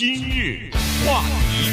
今日话题，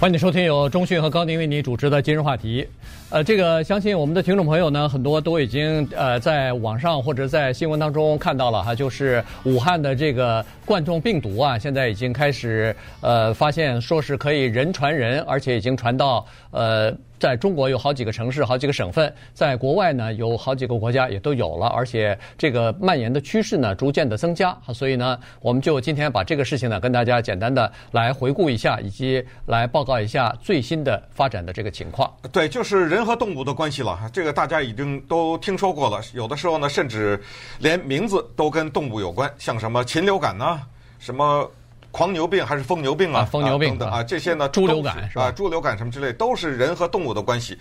欢迎收听由中讯和高宁为你主持的今日话题。呃，这个相信我们的听众朋友呢，很多都已经呃在网上或者在新闻当中看到了哈，就是武汉的这个冠状病毒啊，现在已经开始呃发现说是可以人传人，而且已经传到呃。在中国有好几个城市、好几个省份，在国外呢有好几个国家也都有了，而且这个蔓延的趋势呢逐渐的增加。所以呢，我们就今天把这个事情呢跟大家简单的来回顾一下，以及来报告一下最新的发展的这个情况。对，就是人和动物的关系了。这个大家已经都听说过了，有的时候呢，甚至连名字都跟动物有关，像什么禽流感呐，什么。狂牛病还是疯牛病啊？疯牛病等等啊，这些呢？猪流感是吧？猪流感什么之类，都是人和动物的关系。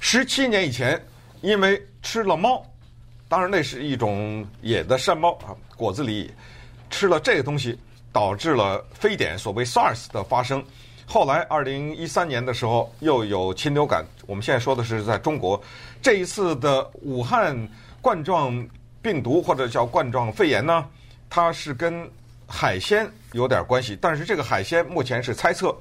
十七年以前，因为吃了猫，当然那是一种野的山猫啊，果子狸，吃了这个东西，导致了非典，所谓 SARS 的发生。后来二零一三年的时候，又有禽流感。我们现在说的是在中国，这一次的武汉冠状病毒或者叫冠状肺炎呢，它是跟海鲜有点关系，但是这个海鲜目前是猜测。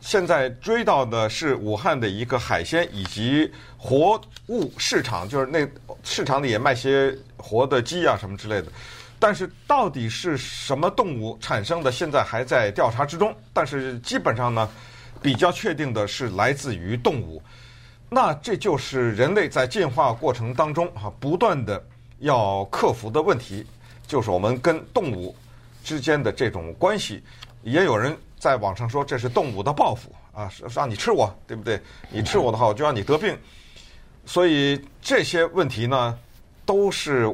现在追到的是武汉的一个海鲜以及活物市场，就是那市场里也卖些活的鸡啊什么之类的。但是到底是什么动物产生的，现在还在调查之中。但是基本上呢，比较确定的是来自于动物。那这就是人类在进化过程当中哈不断的要克服的问题，就是我们跟动物。之间的这种关系，也有人在网上说这是动物的报复啊，是让你吃我，对不对？你吃我的话，我就让你得病。所以这些问题呢，都是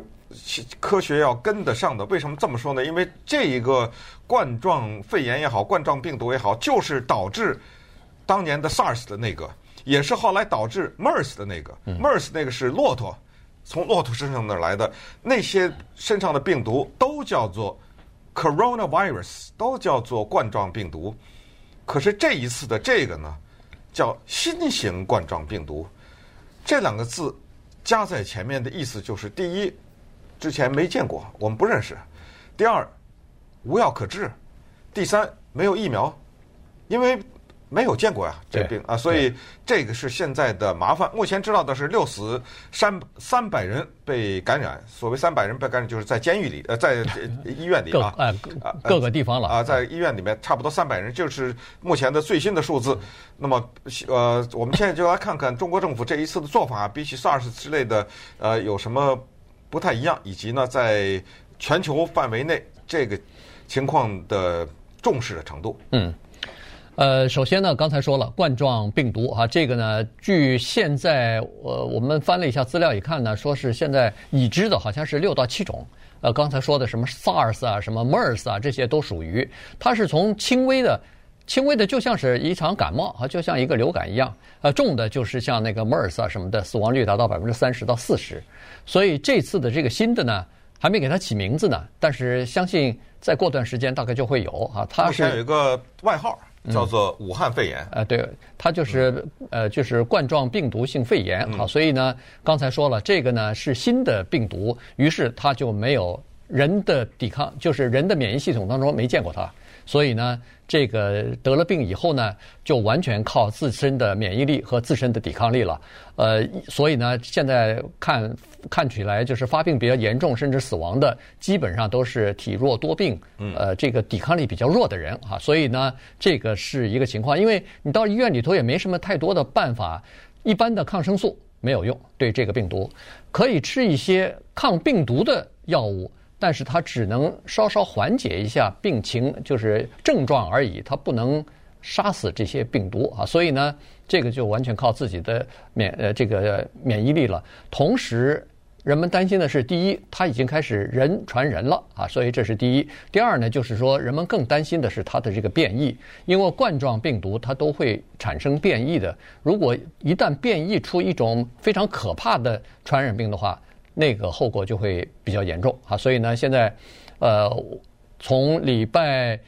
科学要跟得上的。为什么这么说呢？因为这一个冠状肺炎也好，冠状病毒也好，就是导致当年的 SARS 的那个，也是后来导致 MERS 的那个。MERS 那个是骆驼，从骆驼身上那儿来的，那些身上的病毒都叫做。Coronavirus 都叫做冠状病毒，可是这一次的这个呢，叫新型冠状病毒。这两个字加在前面的意思就是：第一，之前没见过，我们不认识；第二，无药可治；第三，没有疫苗，因为。没有见过呀，这病啊，所以这个是现在的麻烦。目前知道的是六死三三百人被感染。所谓三百人被感染，就是在监狱里，呃，在 医院里啊，各各个地方了啊，在医院里面差不多三百人，就是目前的最新的数字。那么，呃，我们现在就来看看中国政府这一次的做法，比起 SARS 之类的，呃，有什么不太一样，以及呢，在全球范围内这个情况的重视的程度。嗯。呃，首先呢，刚才说了冠状病毒啊，这个呢，据现在呃我们翻了一下资料，一看呢，说是现在已知的好像是六到七种。呃，刚才说的什么 SARS 啊，什么 MERS 啊，这些都属于，它是从轻微的、轻微的，就像是一场感冒啊，就像一个流感一样。呃，重的就是像那个 MERS 啊什么的，死亡率达到百分之三十到四十。所以这次的这个新的呢，还没给它起名字呢，但是相信再过段时间大概就会有啊。它是有一个外号。叫做武汉肺炎，嗯、呃，对，它就是呃，就是冠状病毒性肺炎，好，所以呢，刚才说了，这个呢是新的病毒，于是它就没有人的抵抗，就是人的免疫系统当中没见过它。所以呢，这个得了病以后呢，就完全靠自身的免疫力和自身的抵抗力了。呃，所以呢，现在看看起来就是发病比较严重，甚至死亡的，基本上都是体弱多病，呃，这个抵抗力比较弱的人啊。所以呢，这个是一个情况，因为你到医院里头也没什么太多的办法，一般的抗生素没有用，对这个病毒，可以吃一些抗病毒的药物。但是它只能稍稍缓解一下病情，就是症状而已，它不能杀死这些病毒啊。所以呢，这个就完全靠自己的免呃这个免疫力了。同时，人们担心的是，第一，它已经开始人传人了啊，所以这是第一。第二呢，就是说人们更担心的是它的这个变异，因为冠状病毒它都会产生变异的。如果一旦变异出一种非常可怕的传染病的话，那个后果就会比较严重。啊，所以呢，现在，呃，从礼拜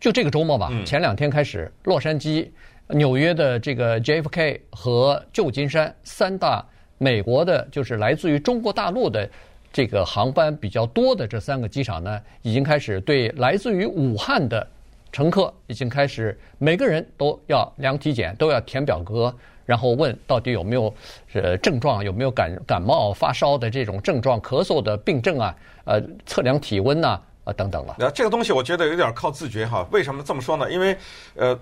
就这个周末吧，前两天开始，洛杉矶、纽约的这个 JFK 和旧金山三大美国的，就是来自于中国大陆的这个航班比较多的这三个机场呢，已经开始对来自于武汉的乘客已经开始每个人都要量体检，都要填表格，然后问到底有没有呃症状，有没有感感冒、发烧的这种症状、咳嗽的病症啊，呃，测量体温呐啊等等了。那这个东西我觉得有点靠自觉哈。为什么这么说呢？因为呃，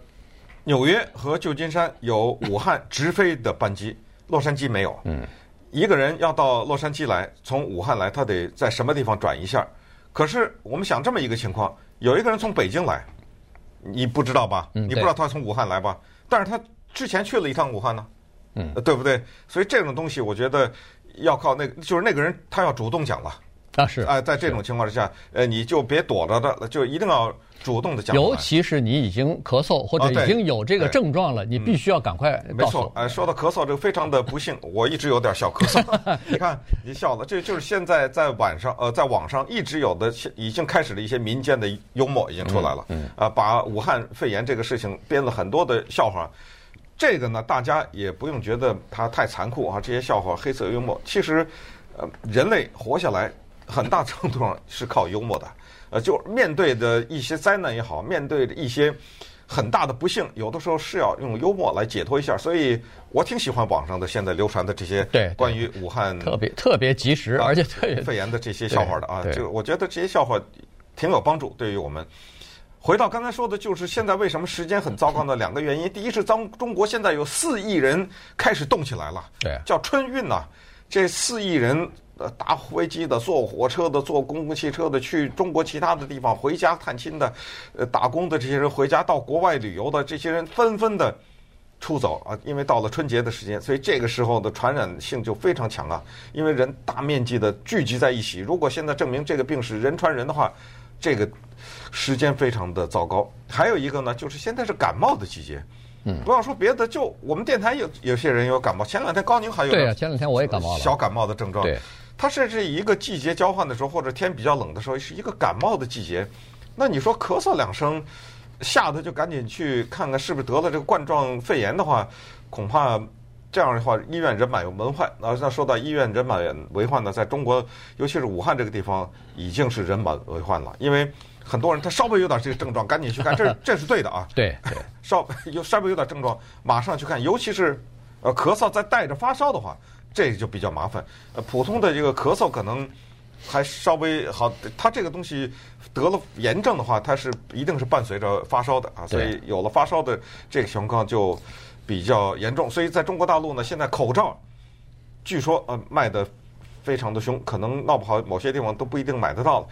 纽约和旧金山有武汉 直飞的班机，洛杉矶没有。嗯。一个人要到洛杉矶来，从武汉来，他得在什么地方转一下？可是我们想这么一个情况：有一个人从北京来，你不知道吧？你不知道他从武汉来吧？但是他之前去了一趟武汉呢，嗯，对不对？所以这种东西，我觉得要靠那个，就是那个人他要主动讲了。啊是啊，在这种情况之下，呃，你就别躲着的，就一定要。主动的讲，尤其是你已经咳嗽或者已经有这个症状了，你必须要赶快告诉。没错，哎，说到咳嗽，这个非常的不幸，我一直有点小咳嗽。你看，你笑了，这就是现在在晚上，呃，在网上一直有的，已经开始了一些民间的幽默已经出来了。嗯。啊，把武汉肺炎这个事情编了很多的笑话，这个呢，大家也不用觉得它太残酷啊。这些笑话黑色幽默，其实，呃，人类活下来很大程度上是靠幽默的。呃，就面对的一些灾难也好，面对的一些很大的不幸，有的时候是要用幽默来解脱一下。所以我挺喜欢网上的现在流传的这些对关于武汉特别特别及时，而且肺炎的这些笑话的啊，就我觉得这些笑话挺有帮助，对于我们。回到刚才说的，就是现在为什么时间很糟糕的两个原因。第一是中中国现在有四亿人开始动起来了，对，叫春运呐，这四亿人。呃，搭飞机的、坐火车的、坐公共汽车的，去中国其他的地方回家探亲的，呃，打工的这些人回家到国外旅游的这些人纷纷的出走啊，因为到了春节的时间，所以这个时候的传染性就非常强啊，因为人大面积的聚集在一起。如果现在证明这个病是人传人的话，这个时间非常的糟糕。还有一个呢，就是现在是感冒的季节。嗯，不要说别的，就我们电台有有些人有感冒。前两天高宁还有对啊，前两天我也感冒了，小感冒的症状。对。它甚至一个季节交换的时候，或者天比较冷的时候，是一个感冒的季节。那你说咳嗽两声，吓得就赶紧去看看是不是得了这个冠状肺炎的话，恐怕这样的话医院人满为患。那那说到医院人满为患呢，在中国，尤其是武汉这个地方，已经是人满为患了。因为很多人他稍微有点这个症状，赶紧去看，这这是对的啊。对对，稍有稍微有点症状，马上去看，尤其是呃咳嗽再带着发烧的话。这就比较麻烦，呃，普通的这个咳嗽可能还稍微好，他这个东西得了炎症的话，它是一定是伴随着发烧的啊，所以有了发烧的这个情况就比较严重。所以在中国大陆呢，现在口罩据说呃卖的非常的凶，可能闹不好某些地方都不一定买得到了，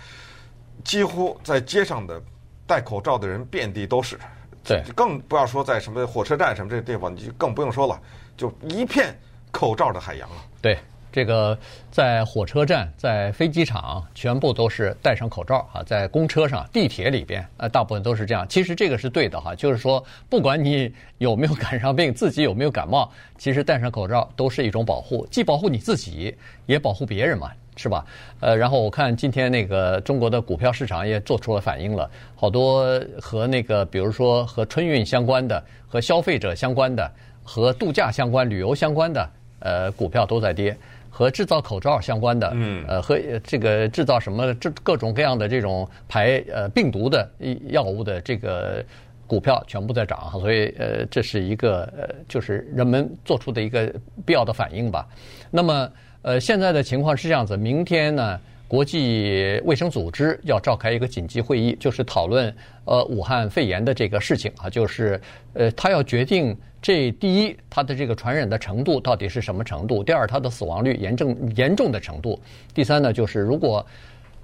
几乎在街上的戴口罩的人遍地都是，对，更不要说在什么火车站什么这个地方，你就更不用说了，就一片。口罩的海洋了！对，这个在火车站、在飞机场，全部都是戴上口罩啊。在公车上、地铁里边，呃，大部分都是这样。其实这个是对的哈，就是说，不管你有没有感上病，自己有没有感冒，其实戴上口罩都是一种保护，既保护你自己，也保护别人嘛，是吧？呃，然后我看今天那个中国的股票市场也做出了反应了，好多和那个，比如说和春运相关的、和消费者相关的、和度假相关、旅游相关的。呃，股票都在跌，和制造口罩相关的，嗯，呃，和这个制造什么这各种各样的这种排呃病毒的药物的这个股票全部在涨，所以呃，这是一个呃，就是人们做出的一个必要的反应吧。那么呃，现在的情况是这样子，明天呢，国际卫生组织要召开一个紧急会议，就是讨论呃武汉肺炎的这个事情啊，就是呃，他要决定。这第一，它的这个传染的程度到底是什么程度？第二，它的死亡率严重严重的程度。第三呢，就是如果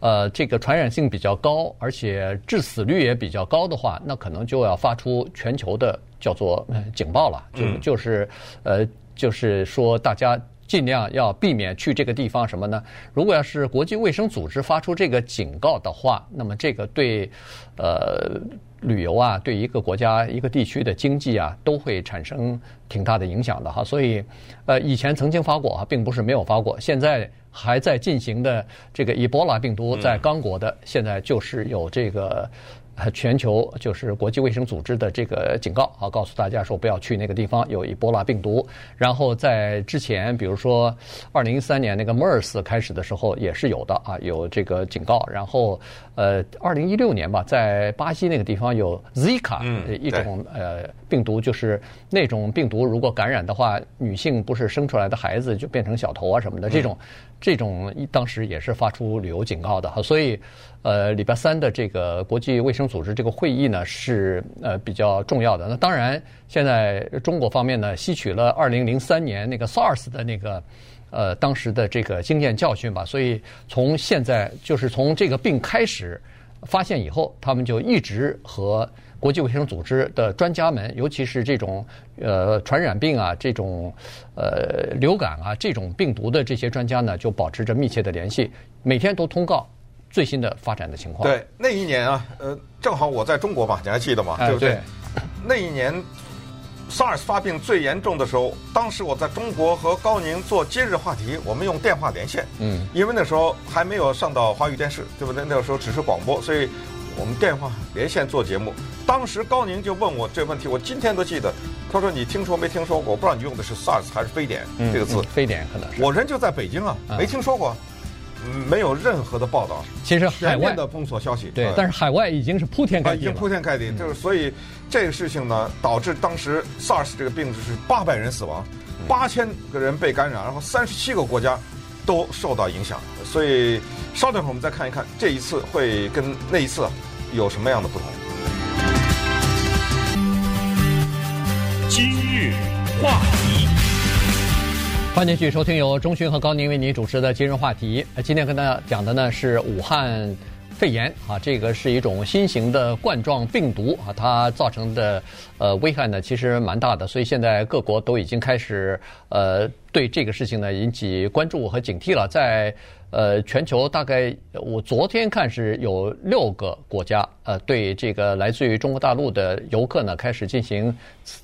呃这个传染性比较高，而且致死率也比较高的话，那可能就要发出全球的叫做警报了，就就是呃就是说大家尽量要避免去这个地方什么呢？如果要是国际卫生组织发出这个警告的话，那么这个对呃。旅游啊，对一个国家、一个地区的经济啊，都会产生挺大的影响的哈。所以，呃，以前曾经发过啊，并不是没有发过。现在还在进行的这个伊波拉病毒在刚果的，现在就是有这个全球就是国际卫生组织的这个警告啊，告诉大家说不要去那个地方有伊波拉病毒。然后在之前，比如说二零一三年那个 MERS 开始的时候也是有的啊，有这个警告。然后呃，二零一六年吧，在巴西那个地方有 Zika 一种呃病毒，就是那种病毒如果感染的话，女性不是生出来的孩子就变成小头啊什么的这种。这种当时也是发出旅游警告的哈，所以，呃，礼拜三的这个国际卫生组织这个会议呢是呃比较重要的。那当然，现在中国方面呢吸取了二零零三年那个 SARS 的那个呃当时的这个经验教训吧，所以从现在就是从这个病开始发现以后，他们就一直和。国际卫生组织的专家们，尤其是这种呃传染病啊、这种呃流感啊这种病毒的这些专家呢，就保持着密切的联系，每天都通告最新的发展的情况。对，那一年啊，呃，正好我在中国嘛，你还记得吗？哎、对不对？对那一年 SARS 发病最严重的时候，当时我在中国和高宁做今日话题，我们用电话连线。嗯。因为那时候还没有上到华语电视，对不对？那个时候只是广播，所以。我们电话连线做节目，当时高宁就问我这个问题，我今天都记得。他说：“你听说没听说过？我不知道你用的是 SARS 还是非典这个词。嗯”非典可能是。我人就在北京啊，没听说过，没有任何的报道。其实海外的封锁消息，对，但是海外已经是铺天盖地，已经铺天盖地。就是所以这个事情呢，导致当时 SARS 这个病就是八百人死亡，八千个人被感染，然后三十七个国家都受到影响。所以稍等会儿我们再看一看这一次会跟那一次。有什么样的不同？今日话题，欢迎继续收听由钟迅和高宁为您主持的今日话题。今天跟大家讲的呢是武汉肺炎啊，这个是一种新型的冠状病毒啊，它造成的呃危害呢其实蛮大的，所以现在各国都已经开始呃对这个事情呢引起关注和警惕了，在。呃，全球大概我昨天看是有六个国家，呃，对这个来自于中国大陆的游客呢，开始进行，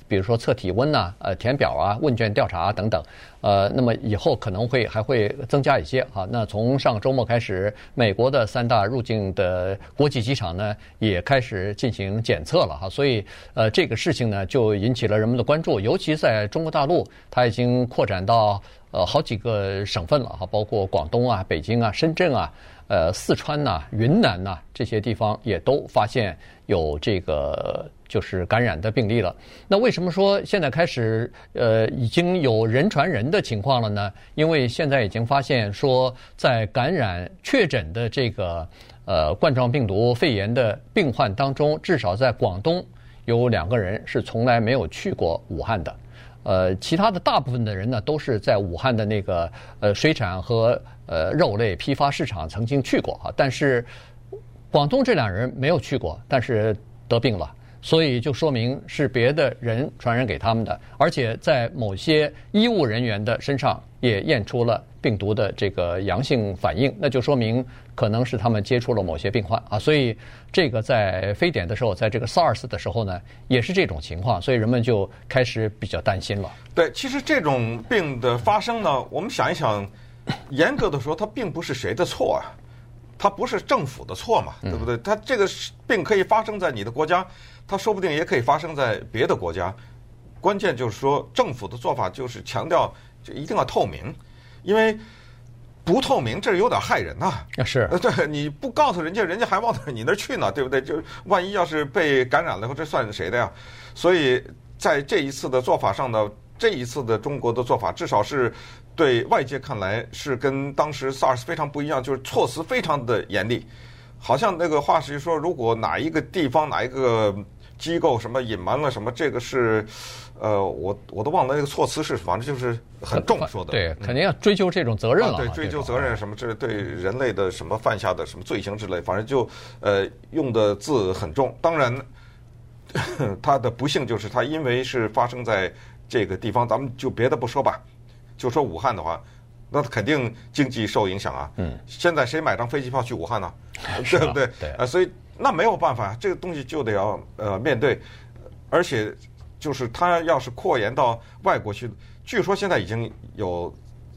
比如说测体温呐，呃，填表啊，问卷调查等等，呃，那么以后可能会还会增加一些啊。那从上周末开始，美国的三大入境的国际机场呢，也开始进行检测了哈。所以，呃，这个事情呢，就引起了人们的关注，尤其在中国大陆，它已经扩展到。呃，好几个省份了哈，包括广东啊、北京啊、深圳啊、呃、四川呐、云南呐、这些地方也都发现有这个就是感染的病例了。那为什么说现在开始呃已经有人传人的情况了呢？因为现在已经发现说，在感染确诊的这个呃冠状病毒肺炎的病患当中，至少在广东有两个人是从来没有去过武汉的。呃，其他的大部分的人呢，都是在武汉的那个呃水产和呃肉类批发市场曾经去过啊，但是广东这两人没有去过，但是得病了。所以就说明是别的人传染给他们的，而且在某些医务人员的身上也验出了病毒的这个阳性反应，那就说明可能是他们接触了某些病患啊。所以这个在非典的时候，在这个 SARS 的时候呢，也是这种情况，所以人们就开始比较担心了。对，其实这种病的发生呢，我们想一想，严格的说，它并不是谁的错啊，它不是政府的错嘛，对不对？它这个病可以发生在你的国家。它说不定也可以发生在别的国家，关键就是说政府的做法就是强调就一定要透明，因为不透明这有点害人呐。是，对，你不告诉人家，人家还往你那儿去呢，对不对？就万一要是被感染了，这算是谁的呀？所以在这一次的做法上呢，这一次的中国的做法，至少是对外界看来是跟当时 SARS 非常不一样，就是措辞非常的严厉，好像那个话是说，如果哪一个地方哪一个。机构什么隐瞒了什么？这个是，呃，我我都忘了那个措辞是，反正就是很重说的。对，肯定要追究这种责任了。对，追究责任什么？这对人类的什么犯下的什么罪行之类，反正就呃用的字很重。当然，他的不幸就是他因为是发生在这个地方，咱们就别的不说吧，就说武汉的话，那肯定经济受影响啊。嗯。现在谁买张飞机票去武汉呢？对不对？对。啊，所以。那没有办法，这个东西就得要呃面对，而且就是它要是扩延到外国去，据说现在已经有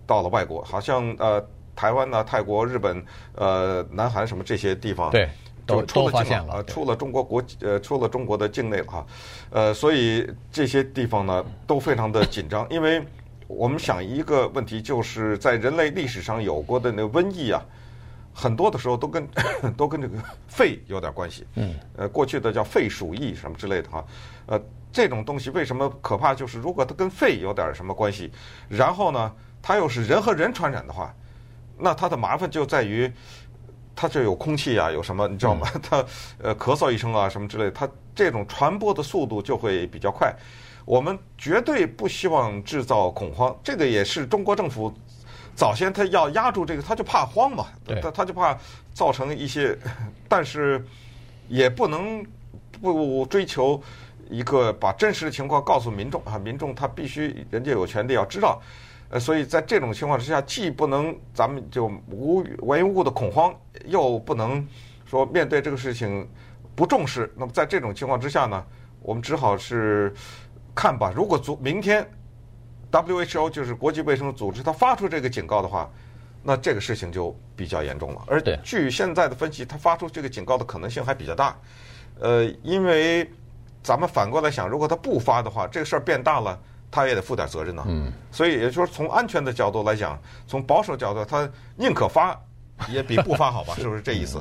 到了外国，好像呃台湾啊、泰国、日本、呃南韩什么这些地方，对，都就出了境了，出了中国国呃出了中国的境内了哈，呃，所以这些地方呢都非常的紧张，因为我们想一个问题，就是在人类历史上有过的那个瘟疫啊，很多的时候都跟都跟这个肺有点关系，嗯，呃，过去的叫肺鼠疫什么之类的哈，呃，这种东西为什么可怕？就是如果它跟肺有点什么关系，然后呢，它又是人和人传染的话，那它的麻烦就在于。它就有空气啊，有什么你知道吗？它呃咳嗽一声啊，什么之类，它这种传播的速度就会比较快。我们绝对不希望制造恐慌，这个也是中国政府早先他要压住这个，他就怕慌嘛，他他就怕造成一些，但是也不能不追求一个把真实的情况告诉民众啊，民众他必须人家有权利要知道。呃，所以在这种情况之下，既不能咱们就无无缘无故的恐慌，又不能说面对这个事情不重视。那么在这种情况之下呢，我们只好是看吧。如果昨明天 WHO 就是国际卫生组织它发出这个警告的话，那这个事情就比较严重了。而据现在的分析，它发出这个警告的可能性还比较大。呃，因为咱们反过来想，如果他不发的话，这个事儿变大了。他也得负点责任呢，嗯，所以也就是说，从安全的角度来讲，从保守角度，他宁可发，也比不发好吧？是不是这意思？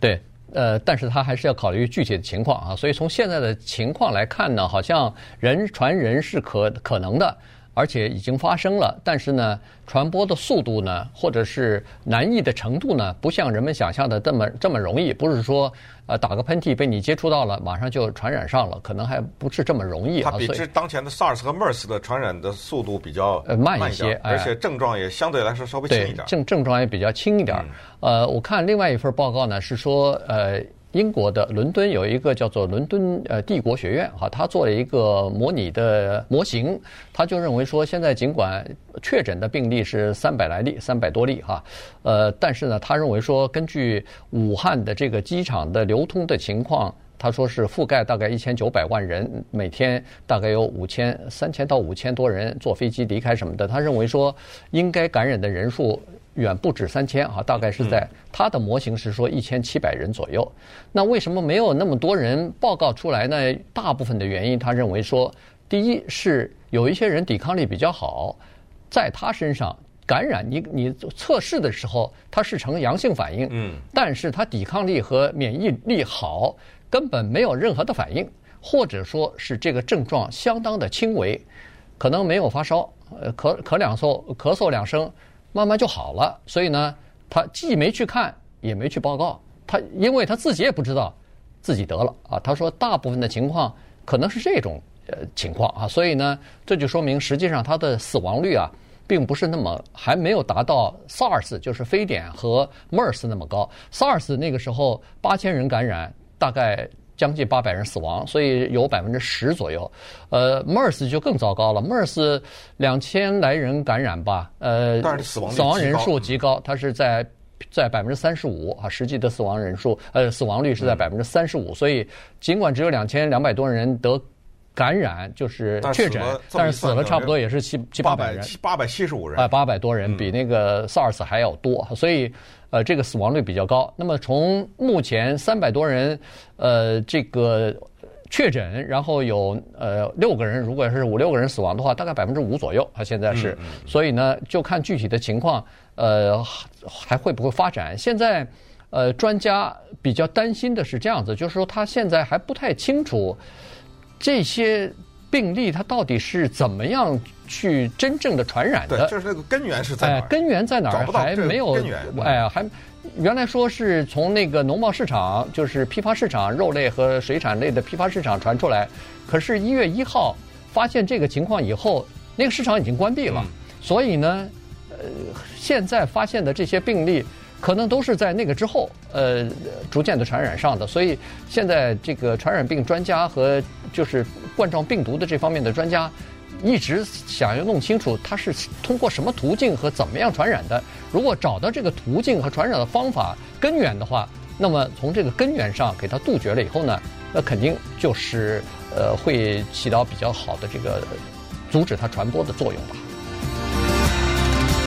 对，呃，但是他还是要考虑具体的情况啊。所以从现在的情况来看呢，好像人传人是可可能的，而且已经发生了。但是呢，传播的速度呢，或者是难易的程度呢，不像人们想象的这么这么容易，不是说。呃，打个喷嚏被你接触到了，马上就传染上了，可能还不是这么容易。它比之当前的 SARS 和 MERS 的传染的速度比较呃慢一些，而且症状也相对来说稍微轻一点。症症状也比较轻一点。呃，我看另外一份报告呢，是说呃。英国的伦敦有一个叫做伦敦呃帝国学院哈，他做了一个模拟的模型，他就认为说，现在尽管确诊的病例是三百来例，三百多例哈，呃，但是呢，他认为说，根据武汉的这个机场的流通的情况，他说是覆盖大概一千九百万人，每天大概有五千三千到五千多人坐飞机离开什么的，他认为说，应该感染的人数。远不止三千啊，大概是在他的模型是说一千七百人左右。那为什么没有那么多人报告出来呢？大部分的原因，他认为说，第一是有一些人抵抗力比较好，在他身上感染你你测试的时候他是呈阳性反应，嗯，但是他抵抗力和免疫力好，根本没有任何的反应，或者说是这个症状相当的轻微，可能没有发烧，呃，咳咳两嗽，咳嗽两声。慢慢就好了，所以呢，他既没去看，也没去报告，他因为他自己也不知道自己得了啊。他说大部分的情况可能是这种呃情况啊，所以呢，这就说明实际上他的死亡率啊，并不是那么还没有达到 SARS 就是非典和 MERS 那么高。SARS 那个时候八千人感染，大概。将近八百人死亡，所以有百分之十左右。呃，MERS 就更糟糕了，MERS 两千来人感染吧，呃，死亡死亡人数极高，它是在在百分之三十五啊，实际的死亡人数呃死亡率是在百分之三十五，所以尽管只有两千两百多人得。感染就是确诊，但是死了差不多也是七七八百人，七八百七十五人，哎，八百多人比那个 SARS 还要多，所以呃，这个死亡率比较高。那么从目前三百多人，呃，这个确诊，然后有呃六个人，如果是五六个人死亡的话，大概百分之五左右，他现在是，所以呢，就看具体的情况，呃，还会不会发展。现在呃，专家比较担心的是这样子，就是说他现在还不太清楚。这些病例它到底是怎么样去真正的传染的？对，就是那个根源是在哪儿？哎，根源在哪儿？还没有根源。哎，还原来说是从那个农贸市场，就是批发市场，肉类和水产类的批发市场传出来。可是，一月一号发现这个情况以后，那个市场已经关闭了。嗯。所以呢，呃，现在发现的这些病例。可能都是在那个之后，呃，逐渐的传染上的。所以现在这个传染病专家和就是冠状病毒的这方面的专家，一直想要弄清楚它是通过什么途径和怎么样传染的。如果找到这个途径和传染的方法根源的话，那么从这个根源上给它杜绝了以后呢，那肯定就是呃会起到比较好的这个阻止它传播的作用吧。